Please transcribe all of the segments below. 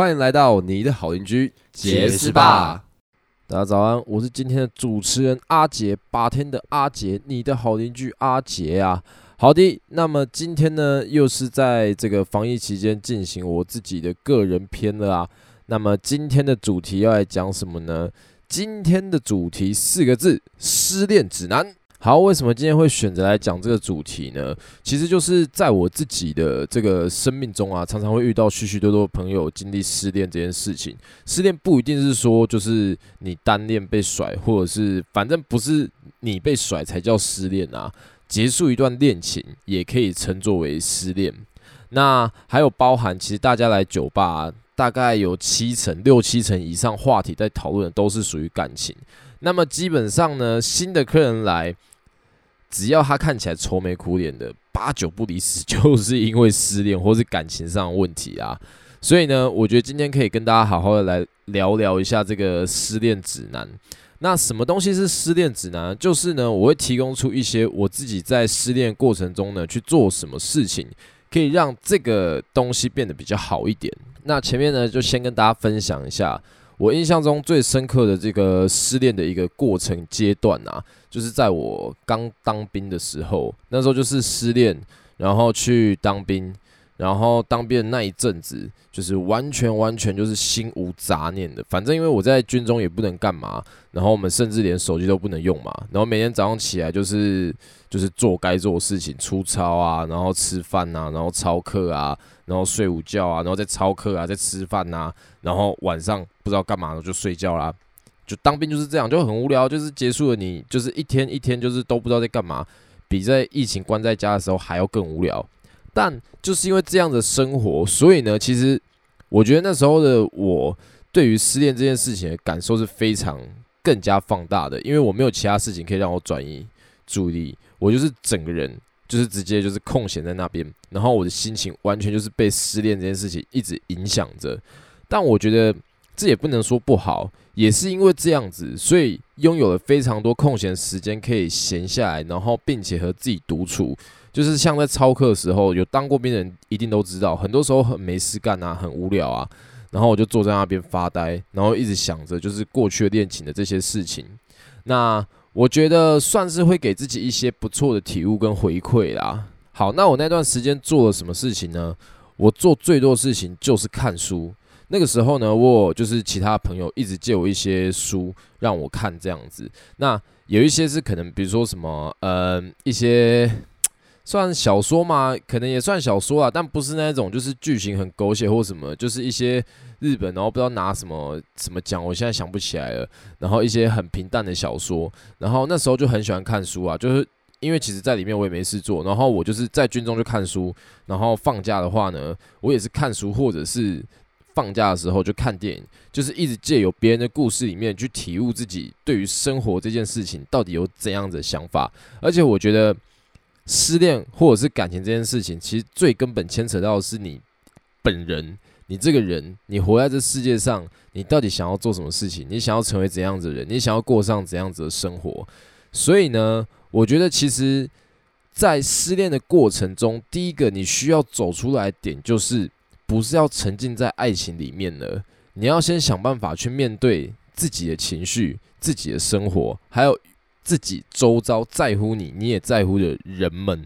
欢迎来到你的好邻居杰斯霸。大家早安，我是今天的主持人阿杰，八天的阿杰，你的好邻居阿杰啊。好的，那么今天呢，又是在这个防疫期间进行我自己的个人篇了啊。那么今天的主题要来讲什么呢？今天的主题四个字：失恋指南。好，为什么今天会选择来讲这个主题呢？其实就是在我自己的这个生命中啊，常常会遇到许许多多朋友经历失恋这件事情。失恋不一定是说就是你单恋被甩，或者是反正不是你被甩才叫失恋啊。结束一段恋情也可以称作为失恋。那还有包含，其实大家来酒吧，大概有七成、六七成以上话题在讨论的都是属于感情。那么基本上呢，新的客人来，只要他看起来愁眉苦脸的，八九不离十就是因为失恋或是感情上的问题啊。所以呢，我觉得今天可以跟大家好好的来聊聊一下这个失恋指南。那什么东西是失恋指南？就是呢，我会提供出一些我自己在失恋过程中呢去做什么事情，可以让这个东西变得比较好一点。那前面呢，就先跟大家分享一下。我印象中最深刻的这个失恋的一个过程阶段啊，就是在我刚当兵的时候，那时候就是失恋，然后去当兵，然后当兵的那一阵子，就是完全完全就是心无杂念的，反正因为我在军中也不能干嘛，然后我们甚至连手机都不能用嘛，然后每天早上起来就是就是做该做的事情，出操啊，然后吃饭啊，然后操课啊。然后睡午觉啊，然后再操课啊，再吃饭、啊，然后晚上不知道干嘛就睡觉啦。就当兵就是这样，就很无聊，就是结束了你就是一天一天就是都不知道在干嘛，比在疫情关在家的时候还要更无聊。但就是因为这样的生活，所以呢，其实我觉得那时候的我对于失恋这件事情的感受是非常更加放大的，因为我没有其他事情可以让我转移注意力，我就是整个人。就是直接就是空闲在那边，然后我的心情完全就是被失恋这件事情一直影响着。但我觉得这也不能说不好，也是因为这样子，所以拥有了非常多空闲时间可以闲下来，然后并且和自己独处。就是像在操课的时候，有当过兵的人一定都知道，很多时候很没事干啊，很无聊啊，然后我就坐在那边发呆，然后一直想着就是过去的恋情的这些事情。那我觉得算是会给自己一些不错的体悟跟回馈啦。好，那我那段时间做了什么事情呢？我做最多的事情就是看书。那个时候呢，我就是其他朋友一直借我一些书让我看，这样子。那有一些是可能，比如说什么，呃，一些。算小说嘛，可能也算小说啊，但不是那种就是剧情很狗血或什么，就是一些日本然后不知道拿什么什么奖，我现在想不起来了。然后一些很平淡的小说，然后那时候就很喜欢看书啊，就是因为其实在里面我也没事做，然后我就是在军中就看书，然后放假的话呢，我也是看书，或者是放假的时候就看电影，就是一直借由别人的故事里面去体悟自己对于生活这件事情到底有怎样的想法，而且我觉得。失恋或者是感情这件事情，其实最根本牵扯到的是你本人，你这个人，你活在这世界上，你到底想要做什么事情？你想要成为怎样子的人？你想要过上怎样子的生活？所以呢，我觉得其实，在失恋的过程中，第一个你需要走出来点，就是不是要沉浸在爱情里面了，你要先想办法去面对自己的情绪、自己的生活，还有。自己周遭在乎你，你也在乎的人们，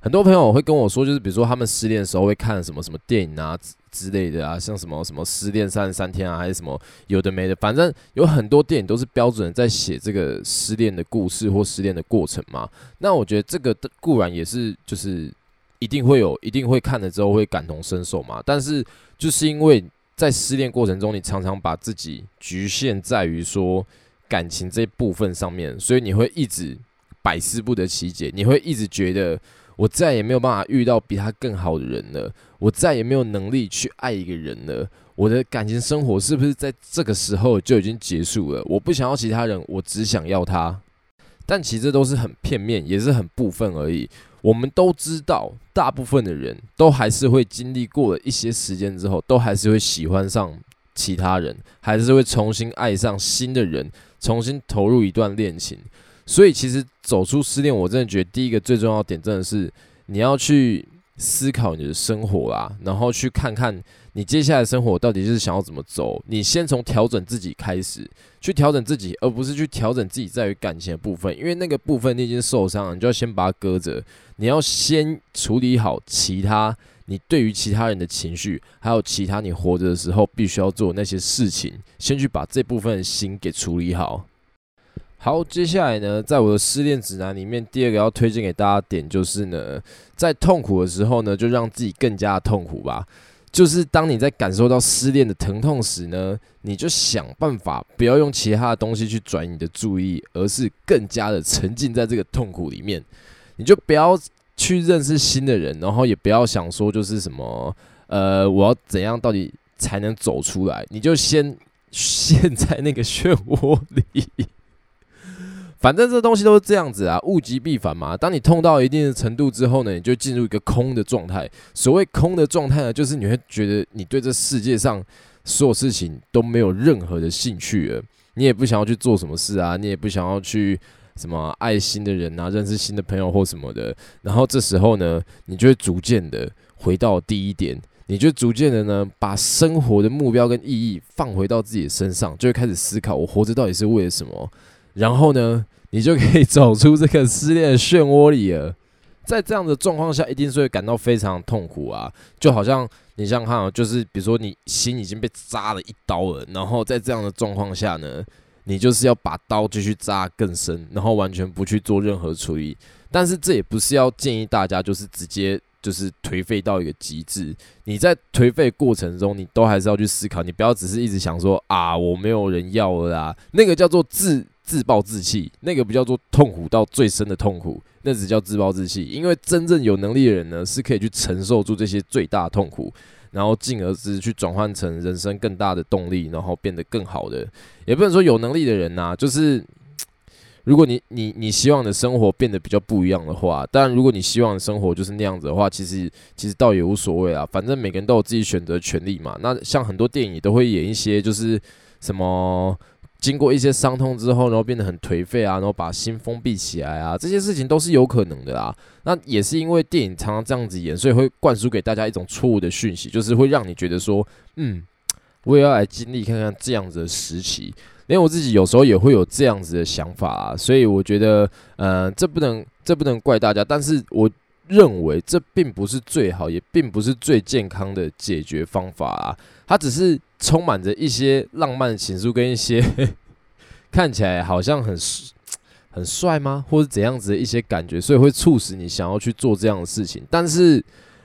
很多朋友会跟我说，就是比如说他们失恋的时候会看什么什么电影啊之类的啊，像什么什么失恋三十三天啊，还是什么有的没的，反正有很多电影都是标准在写这个失恋的故事或失恋的过程嘛。那我觉得这个固然也是，就是一定会有，一定会看了之后会感同身受嘛。但是就是因为在失恋过程中，你常常把自己局限在于说。感情这部分上面，所以你会一直百思不得其解，你会一直觉得我再也没有办法遇到比他更好的人了，我再也没有能力去爱一个人了，我的感情生活是不是在这个时候就已经结束了？我不想要其他人，我只想要他。但其实这都是很片面，也是很部分而已。我们都知道，大部分的人都还是会经历过了一些时间之后，都还是会喜欢上其他人，还是会重新爱上新的人。重新投入一段恋情，所以其实走出失恋，我真的觉得第一个最重要点，真的是你要去思考你的生活啦，然后去看看你接下来生活到底是想要怎么走。你先从调整自己开始，去调整自己，而不是去调整自己在于感情的部分，因为那个部分你已经受伤了，你就要先把它搁着。你要先处理好其他，你对于其他人的情绪，还有其他你活着的时候必须要做那些事情，先去把这部分的心给处理好。好，接下来呢，在我的失恋指南里面，第二个要推荐给大家点就是呢，在痛苦的时候呢，就让自己更加的痛苦吧。就是当你在感受到失恋的疼痛时呢，你就想办法不要用其他的东西去转移你的注意，而是更加的沉浸在这个痛苦里面。你就不要去认识新的人，然后也不要想说就是什么，呃，我要怎样到底才能走出来？你就先陷在那个漩涡里。反正这东西都是这样子啊，物极必反嘛。当你痛到一定的程度之后呢，你就进入一个空的状态。所谓空的状态呢，就是你会觉得你对这世界上所有事情都没有任何的兴趣了，你也不想要去做什么事啊，你也不想要去什么爱新的人啊，认识新的朋友或什么的。然后这时候呢，你就会逐渐的回到第一点，你就逐渐的呢，把生活的目标跟意义放回到自己的身上，就会开始思考我活着到底是为了什么。然后呢，你就可以走出这个失恋的漩涡里了。在这样的状况下，一定是会感到非常痛苦啊！就好像你想看啊，就是比如说你心已经被扎了一刀了，然后在这样的状况下呢，你就是要把刀继续扎更深，然后完全不去做任何处理。但是这也不是要建议大家就是直接就是颓废到一个极致。你在颓废过程中，你都还是要去思考，你不要只是一直想说啊，我没有人要了啦，那个叫做自。自暴自弃，那个不叫做痛苦到最深的痛苦，那只叫自暴自弃。因为真正有能力的人呢，是可以去承受住这些最大痛苦，然后进而是去转换成人生更大的动力，然后变得更好的。也不能说有能力的人呐、就是如果你你你希望的生活变得比较不一样的话，当然如果你希望的生活就是那样子的话，其实其实倒也无所谓啊，反正每个人都有自己选择权利嘛。那像很多电影都会演一些，就是什么。经过一些伤痛之后，然后变得很颓废啊，然后把心封闭起来啊，这些事情都是有可能的啦。那也是因为电影常常这样子演，所以会灌输给大家一种错误的讯息，就是会让你觉得说，嗯，我也要来经历看看这样子的时期。连我自己有时候也会有这样子的想法啊，所以我觉得，呃，这不能这不能怪大家，但是我认为这并不是最好，也并不是最健康的解决方法啊，它只是。充满着一些浪漫的情书，跟一些 看起来好像很 很帅吗，或者怎样子的一些感觉，所以会促使你想要去做这样的事情。但是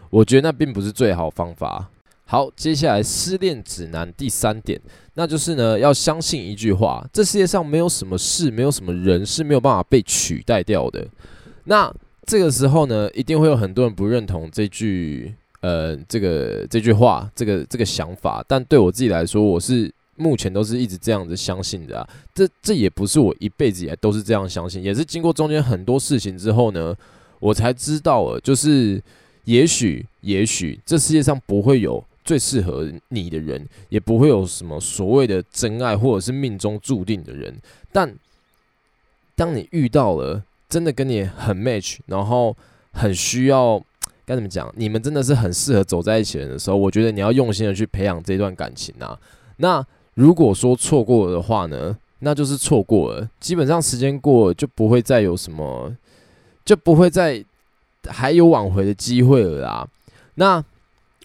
我觉得那并不是最好方法。好，接下来失恋指南第三点，那就是呢，要相信一句话：这世界上没有什么事，没有什么人是没有办法被取代掉的。那这个时候呢，一定会有很多人不认同这句。呃，这个这句话，这个这个想法，但对我自己来说，我是目前都是一直这样子相信的啊。这这也不是我一辈子以来都是这样相信，也是经过中间很多事情之后呢，我才知道了，就是也许也许这世界上不会有最适合你的人，也不会有什么所谓的真爱或者是命中注定的人，但当你遇到了真的跟你很 match，然后很需要。该怎么讲？你们真的是很适合走在一起的人的时候，我觉得你要用心的去培养这段感情啊。那如果说错过的话呢，那就是错过了。基本上时间过了就不会再有什么，就不会再还有挽回的机会了啦。那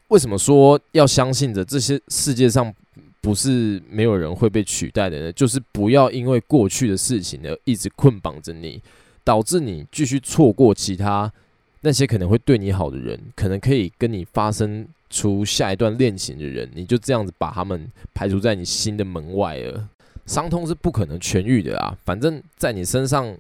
为什么说要相信着这些世界上不是没有人会被取代的呢？就是不要因为过去的事情而一直捆绑着你，导致你继续错过其他。那些可能会对你好的人，可能可以跟你发生出下一段恋情的人，你就这样子把他们排除在你心的门外了。伤痛是不可能痊愈的啊，反正在你身上，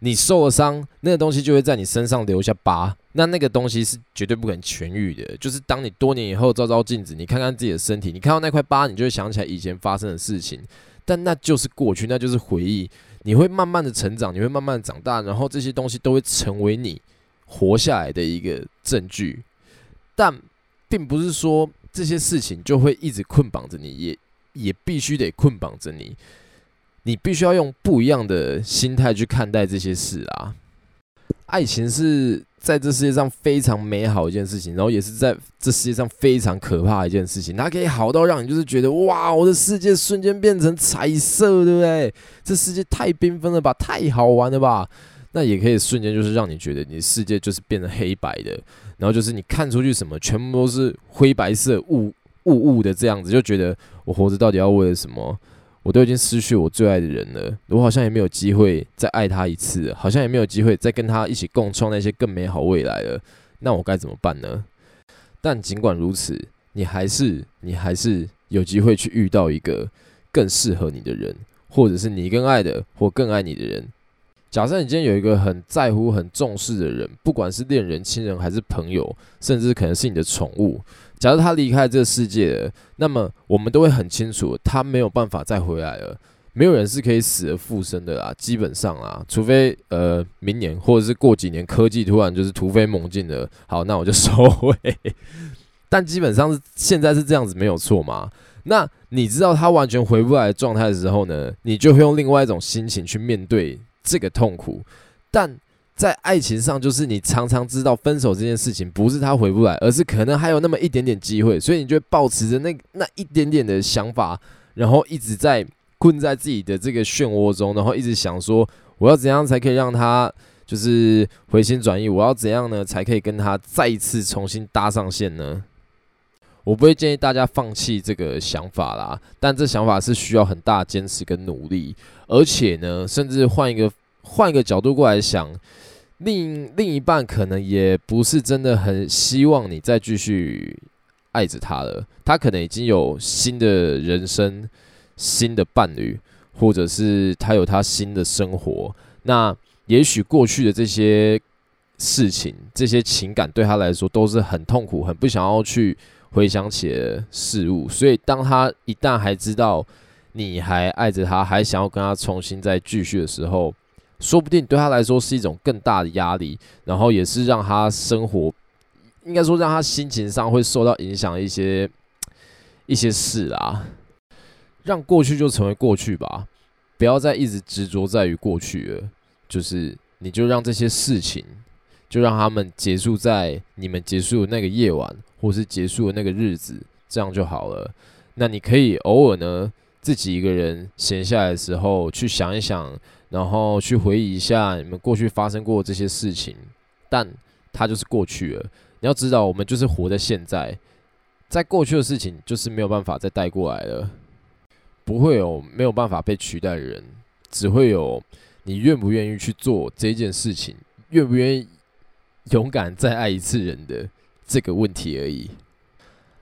你受了伤，那个东西就会在你身上留下疤。那那个东西是绝对不可能痊愈的。就是当你多年以后照照镜子，你看看自己的身体，你看到那块疤，你就会想起来以前发生的事情。但那就是过去，那就是回忆。你会慢慢的成长，你会慢慢长大，然后这些东西都会成为你。活下来的一个证据，但并不是说这些事情就会一直捆绑着你，也也必须得捆绑着你。你必须要用不一样的心态去看待这些事啊。爱情是在这世界上非常美好一件事情，然后也是在这世界上非常可怕一件事情。它可以好到让你就是觉得哇，我的世界瞬间变成彩色，对不对？这世界太缤纷了吧，太好玩了吧？那也可以瞬间就是让你觉得你的世界就是变成黑白的，然后就是你看出去什么全部都是灰白色雾雾雾的这样子，就觉得我活着到底要为了什么？我都已经失去我最爱的人了，我好像也没有机会再爱他一次，好像也没有机会再跟他一起共创那些更美好未来了。那我该怎么办呢？但尽管如此，你还是你还是有机会去遇到一个更适合你的人，或者是你更爱的或更爱你的人。假设你今天有一个很在乎、很重视的人，不管是恋人、亲人还是朋友，甚至可能是你的宠物。假如他离开这个世界了，那么我们都会很清楚，他没有办法再回来了。没有人是可以死而复生的啦，基本上啊，除非呃明年或者是过几年科技突然就是突飞猛进的，好，那我就收回。但基本上是现在是这样子，没有错嘛。那你知道他完全回不来的状态的时候呢，你就会用另外一种心情去面对这个痛苦，但。在爱情上，就是你常常知道分手这件事情不是他回不来，而是可能还有那么一点点机会，所以你就会抱持着那那一点点的想法，然后一直在困在自己的这个漩涡中，然后一直想说，我要怎样才可以让他就是回心转意？我要怎样呢才可以跟他再一次重新搭上线呢？我不会建议大家放弃这个想法啦，但这想法是需要很大坚持跟努力，而且呢，甚至换一个换一个角度过来想。另另一半可能也不是真的很希望你再继续爱着他了，他可能已经有新的人生、新的伴侣，或者是他有他新的生活。那也许过去的这些事情、这些情感对他来说都是很痛苦、很不想要去回想起的事物。所以，当他一旦还知道你还爱着他，还想要跟他重新再继续的时候，说不定对他来说是一种更大的压力，然后也是让他生活，应该说让他心情上会受到影响一些一些事啦。让过去就成为过去吧，不要再一直执着在于过去了。就是你就让这些事情，就让他们结束在你们结束的那个夜晚，或是结束的那个日子，这样就好了。那你可以偶尔呢，自己一个人闲下来的时候，去想一想。然后去回忆一下你们过去发生过这些事情，但它就是过去了。你要知道，我们就是活在现在，在过去的事情就是没有办法再带过来了，不会有没有办法被取代的人，只会有你愿不愿意去做这件事情，愿不愿意勇敢再爱一次人的这个问题而已。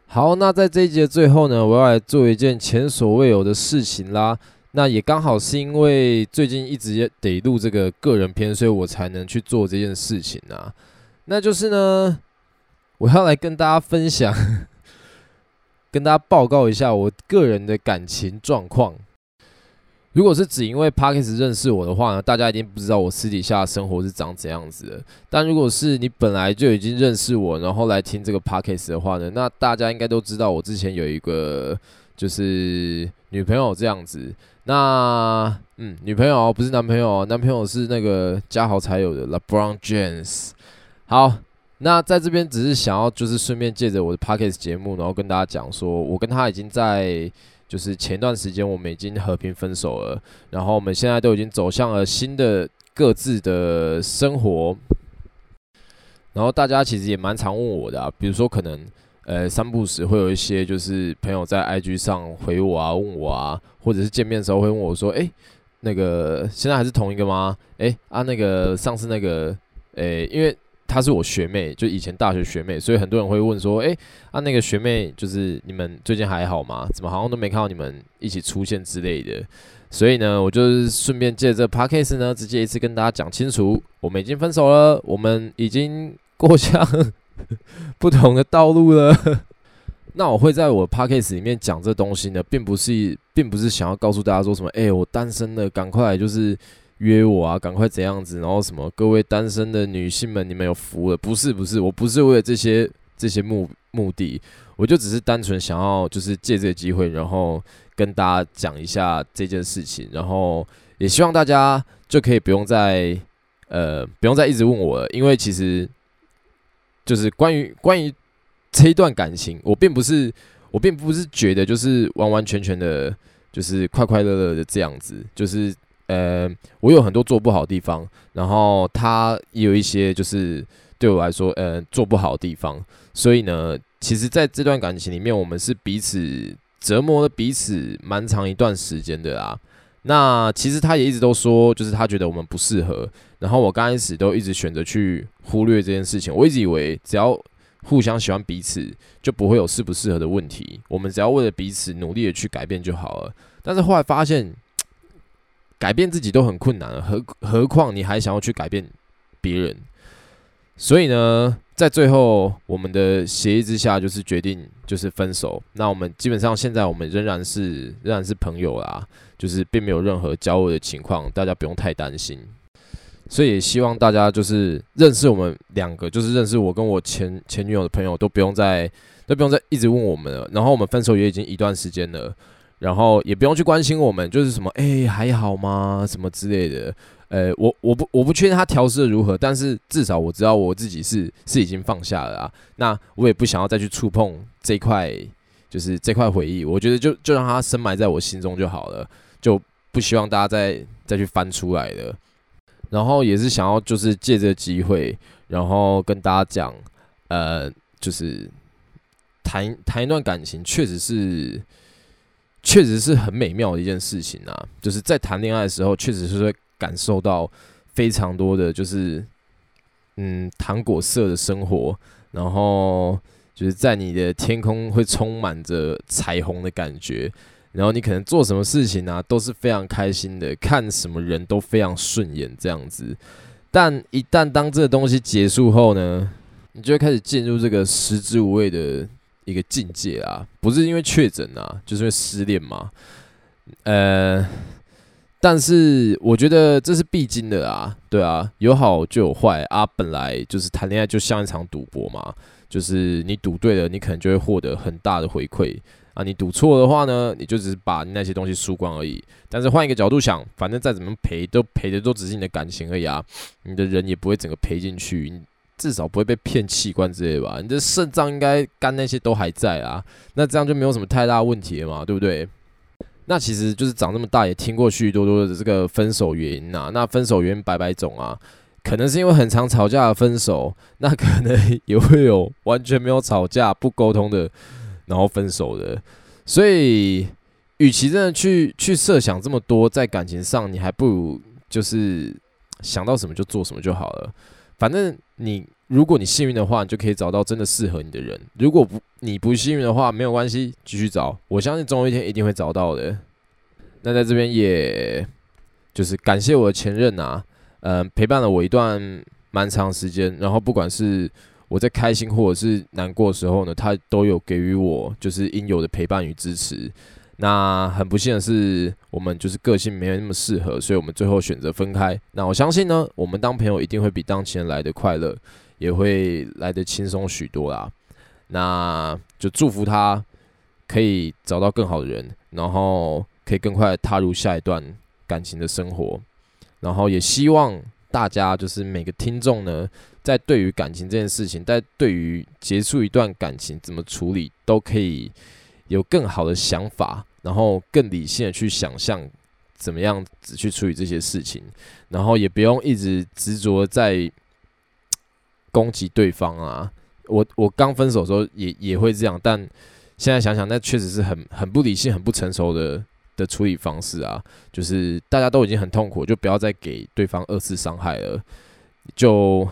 好，那在这一集的最后呢，我要来做一件前所未有的事情啦。那也刚好是因为最近一直得录这个个人篇，所以我才能去做这件事情啊。那就是呢，我要来跟大家分享，跟大家报告一下我个人的感情状况。如果是只因为 Podcast 认识我的话呢，大家一定不知道我私底下生活是长怎样子的。但如果是你本来就已经认识我，然后来听这个 Podcast 的话呢，那大家应该都知道我之前有一个就是女朋友这样子。那嗯，女朋友不是男朋友，男朋友是那个嘉豪才有的 LeBron James。好，那在这边只是想要就是顺便借着我的 Podcast 节目，然后跟大家讲说，我跟他已经在就是前段时间我们已经和平分手了，然后我们现在都已经走向了新的各自的生活。然后大家其实也蛮常问我的啊，比如说可能。呃，三不时会有一些就是朋友在 IG 上回我啊，问我啊，或者是见面的时候会问我说，诶，那个现在还是同一个吗？诶，啊，那个上次那个，诶，因为她是我学妹，就以前大学学妹，所以很多人会问说，诶，啊，那个学妹就是你们最近还好吗？怎么好像都没看到你们一起出现之类的？所以呢，我就是顺便借这 Podcast 呢，直接一次跟大家讲清楚，我们已经分手了，我们已经过向。不同的道路了。那我会在我 podcast 里面讲这东西呢，并不是，并不是想要告诉大家说什么，哎、我单身的，赶快就是约我啊，赶快怎样子，然后什么，各位单身的女性们，你们有福了。不是，不是，我不是为了这些这些目目的，我就只是单纯想要就是借这个机会，然后跟大家讲一下这件事情，然后也希望大家就可以不用再呃不用再一直问我了，因为其实。就是关于关于这一段感情，我并不是我并不是觉得就是完完全全的，就是快快乐乐的这样子，就是呃，我有很多做不好的地方，然后他也有一些就是对我来说呃做不好的地方，所以呢，其实在这段感情里面，我们是彼此折磨了彼此蛮长一段时间的啊。那其实他也一直都说，就是他觉得我们不适合。然后我刚开始都一直选择去忽略这件事情。我一直以为只要互相喜欢彼此，就不会有适不适合的问题。我们只要为了彼此努力的去改变就好了。但是后来发现，改变自己都很困难了，何何况你还想要去改变别人？所以呢，在最后我们的协议之下，就是决定就是分手。那我们基本上现在我们仍然是仍然是朋友啦。就是并没有任何交恶的情况，大家不用太担心。所以也希望大家就是认识我们两个，就是认识我跟我前前女友的朋友，都不用再都不用再一直问我们了。然后我们分手也已经一段时间了，然后也不用去关心我们，就是什么哎、还好吗？什么之类的。呃，我我不我不确定他调试的如何，但是至少我知道我自己是是已经放下了啊。那我也不想要再去触碰这块，就是这块回忆。我觉得就就让它深埋在我心中就好了。就不希望大家再再去翻出来了，然后也是想要就是借这个机会，然后跟大家讲，呃，就是谈谈一段感情，确实是确实是很美妙的一件事情啊！就是在谈恋爱的时候，确实是会感受到非常多的，就是嗯糖果色的生活，然后就是在你的天空会充满着彩虹的感觉。然后你可能做什么事情啊，都是非常开心的，看什么人都非常顺眼这样子。但一旦当这个东西结束后呢，你就会开始进入这个食之无味的一个境界啊。不是因为确诊啊，就是因为失恋嘛。呃，但是我觉得这是必经的啊，对啊，有好就有坏啊。本来就是谈恋爱就像一场赌博嘛，就是你赌对了，你可能就会获得很大的回馈。啊，你赌错的话呢，你就只是把那些东西输光而已。但是换一个角度想，反正再怎么赔，都赔的都只是你的感情而已啊。你的人也不会整个赔进去，至少不会被骗器官之类吧？你的肾脏应该肝那些都还在啊，那这样就没有什么太大问题了嘛，对不对？那其实就是长这么大也听过许许多多的这个分手原因呐。那分手原因百百种啊，可能是因为很常吵架的分手，那可能也会有完全没有吵架不沟通的。然后分手的，所以，与其真的去去设想这么多，在感情上，你还不如就是想到什么就做什么就好了。反正你，如果你幸运的话，你就可以找到真的适合你的人；如果不，你不幸运的话，没有关系，继续找。我相信总有一天一定会找到的。那在这边，也就是感谢我的前任啊，嗯、陪伴了我一段蛮长时间，然后不管是。我在开心或者是难过的时候呢，他都有给予我就是应有的陪伴与支持。那很不幸的是，我们就是个性没有那么适合，所以我们最后选择分开。那我相信呢，我们当朋友一定会比当情人来的快乐，也会来得轻松许多啦。那就祝福他可以找到更好的人，然后可以更快踏入下一段感情的生活。然后也希望大家就是每个听众呢。在对于感情这件事情，在对于结束一段感情怎么处理，都可以有更好的想法，然后更理性的去想象怎么样子去处理这些事情，然后也不用一直执着在攻击对方啊。我我刚分手的时候也也会这样，但现在想想，那确实是很很不理性、很不成熟的的处理方式啊。就是大家都已经很痛苦，就不要再给对方二次伤害了，就。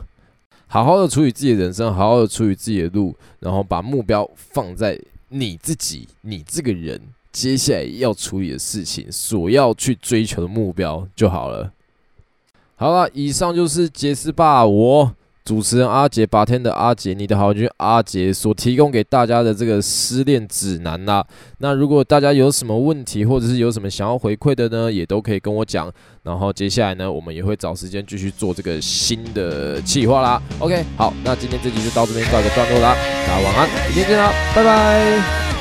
好好的处理自己的人生，好好的处理自己的路，然后把目标放在你自己，你这个人接下来要处理的事情，所要去追求的目标就好了。好了，以上就是杰斯霸我。主持人阿杰，八天的阿杰，你的好邻居阿杰所提供给大家的这个失恋指南啦。那如果大家有什么问题，或者是有什么想要回馈的呢，也都可以跟我讲。然后接下来呢，我们也会找时间继续做这个新的计划啦。OK，好，那今天这集就到这边告一个段落啦。大家晚安，明天见啦，拜拜。